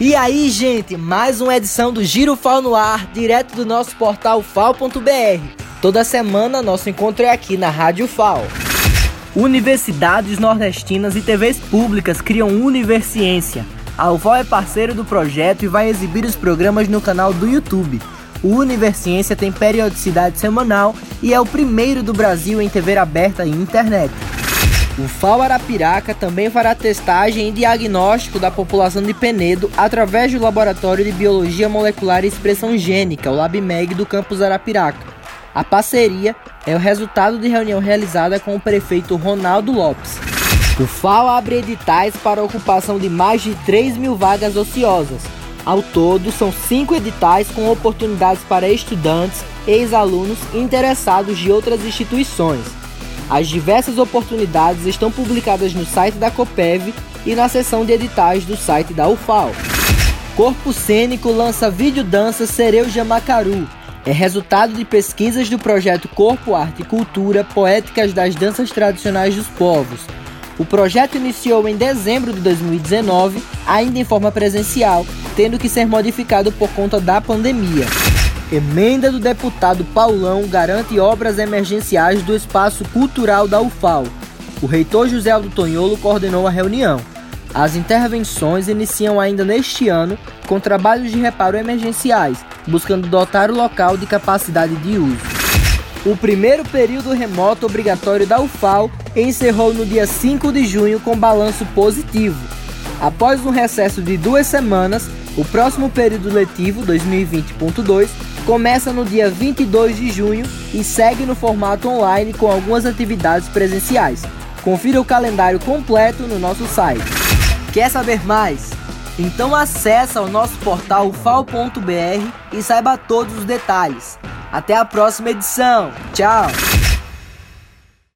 E aí, gente, mais uma edição do Giro FAO no ar, direto do nosso portal fal.br. Toda semana nosso encontro é aqui na Rádio FAO. Universidades nordestinas e TVs públicas criam Universiência. A UFAO é parceiro do projeto e vai exibir os programas no canal do YouTube. O Universiência tem periodicidade semanal e é o primeiro do Brasil em TV aberta e internet. O FAO Arapiraca também fará testagem e diagnóstico da população de Penedo através do Laboratório de Biologia Molecular e Expressão Gênica, o LabMeg do campus Arapiraca. A parceria é o resultado de reunião realizada com o prefeito Ronaldo Lopes. O FAO abre editais para ocupação de mais de 3 mil vagas ociosas. Ao todo, são cinco editais com oportunidades para estudantes, ex-alunos e interessados de outras instituições. As diversas oportunidades estão publicadas no site da Copev e na seção de editais do site da UFAO. Corpo Cênico lança vídeo dança Cereuja Macaru. É resultado de pesquisas do projeto Corpo, Arte e Cultura Poéticas das Danças Tradicionais dos Povos. O projeto iniciou em dezembro de 2019, ainda em forma presencial, tendo que ser modificado por conta da pandemia. Emenda do deputado Paulão garante obras emergenciais do espaço cultural da UFAL. O reitor José Aldo Tonholo coordenou a reunião. As intervenções iniciam ainda neste ano com trabalhos de reparo emergenciais, buscando dotar o local de capacidade de uso. O primeiro período remoto obrigatório da UFAL encerrou no dia 5 de junho com balanço positivo. Após um recesso de duas semanas, o próximo período letivo 2020.2 começa no dia 22 de junho e segue no formato online com algumas atividades presenciais. Confira o calendário completo no nosso site. Quer saber mais? Então acesse o nosso portal fal.br e saiba todos os detalhes. Até a próxima edição. Tchau!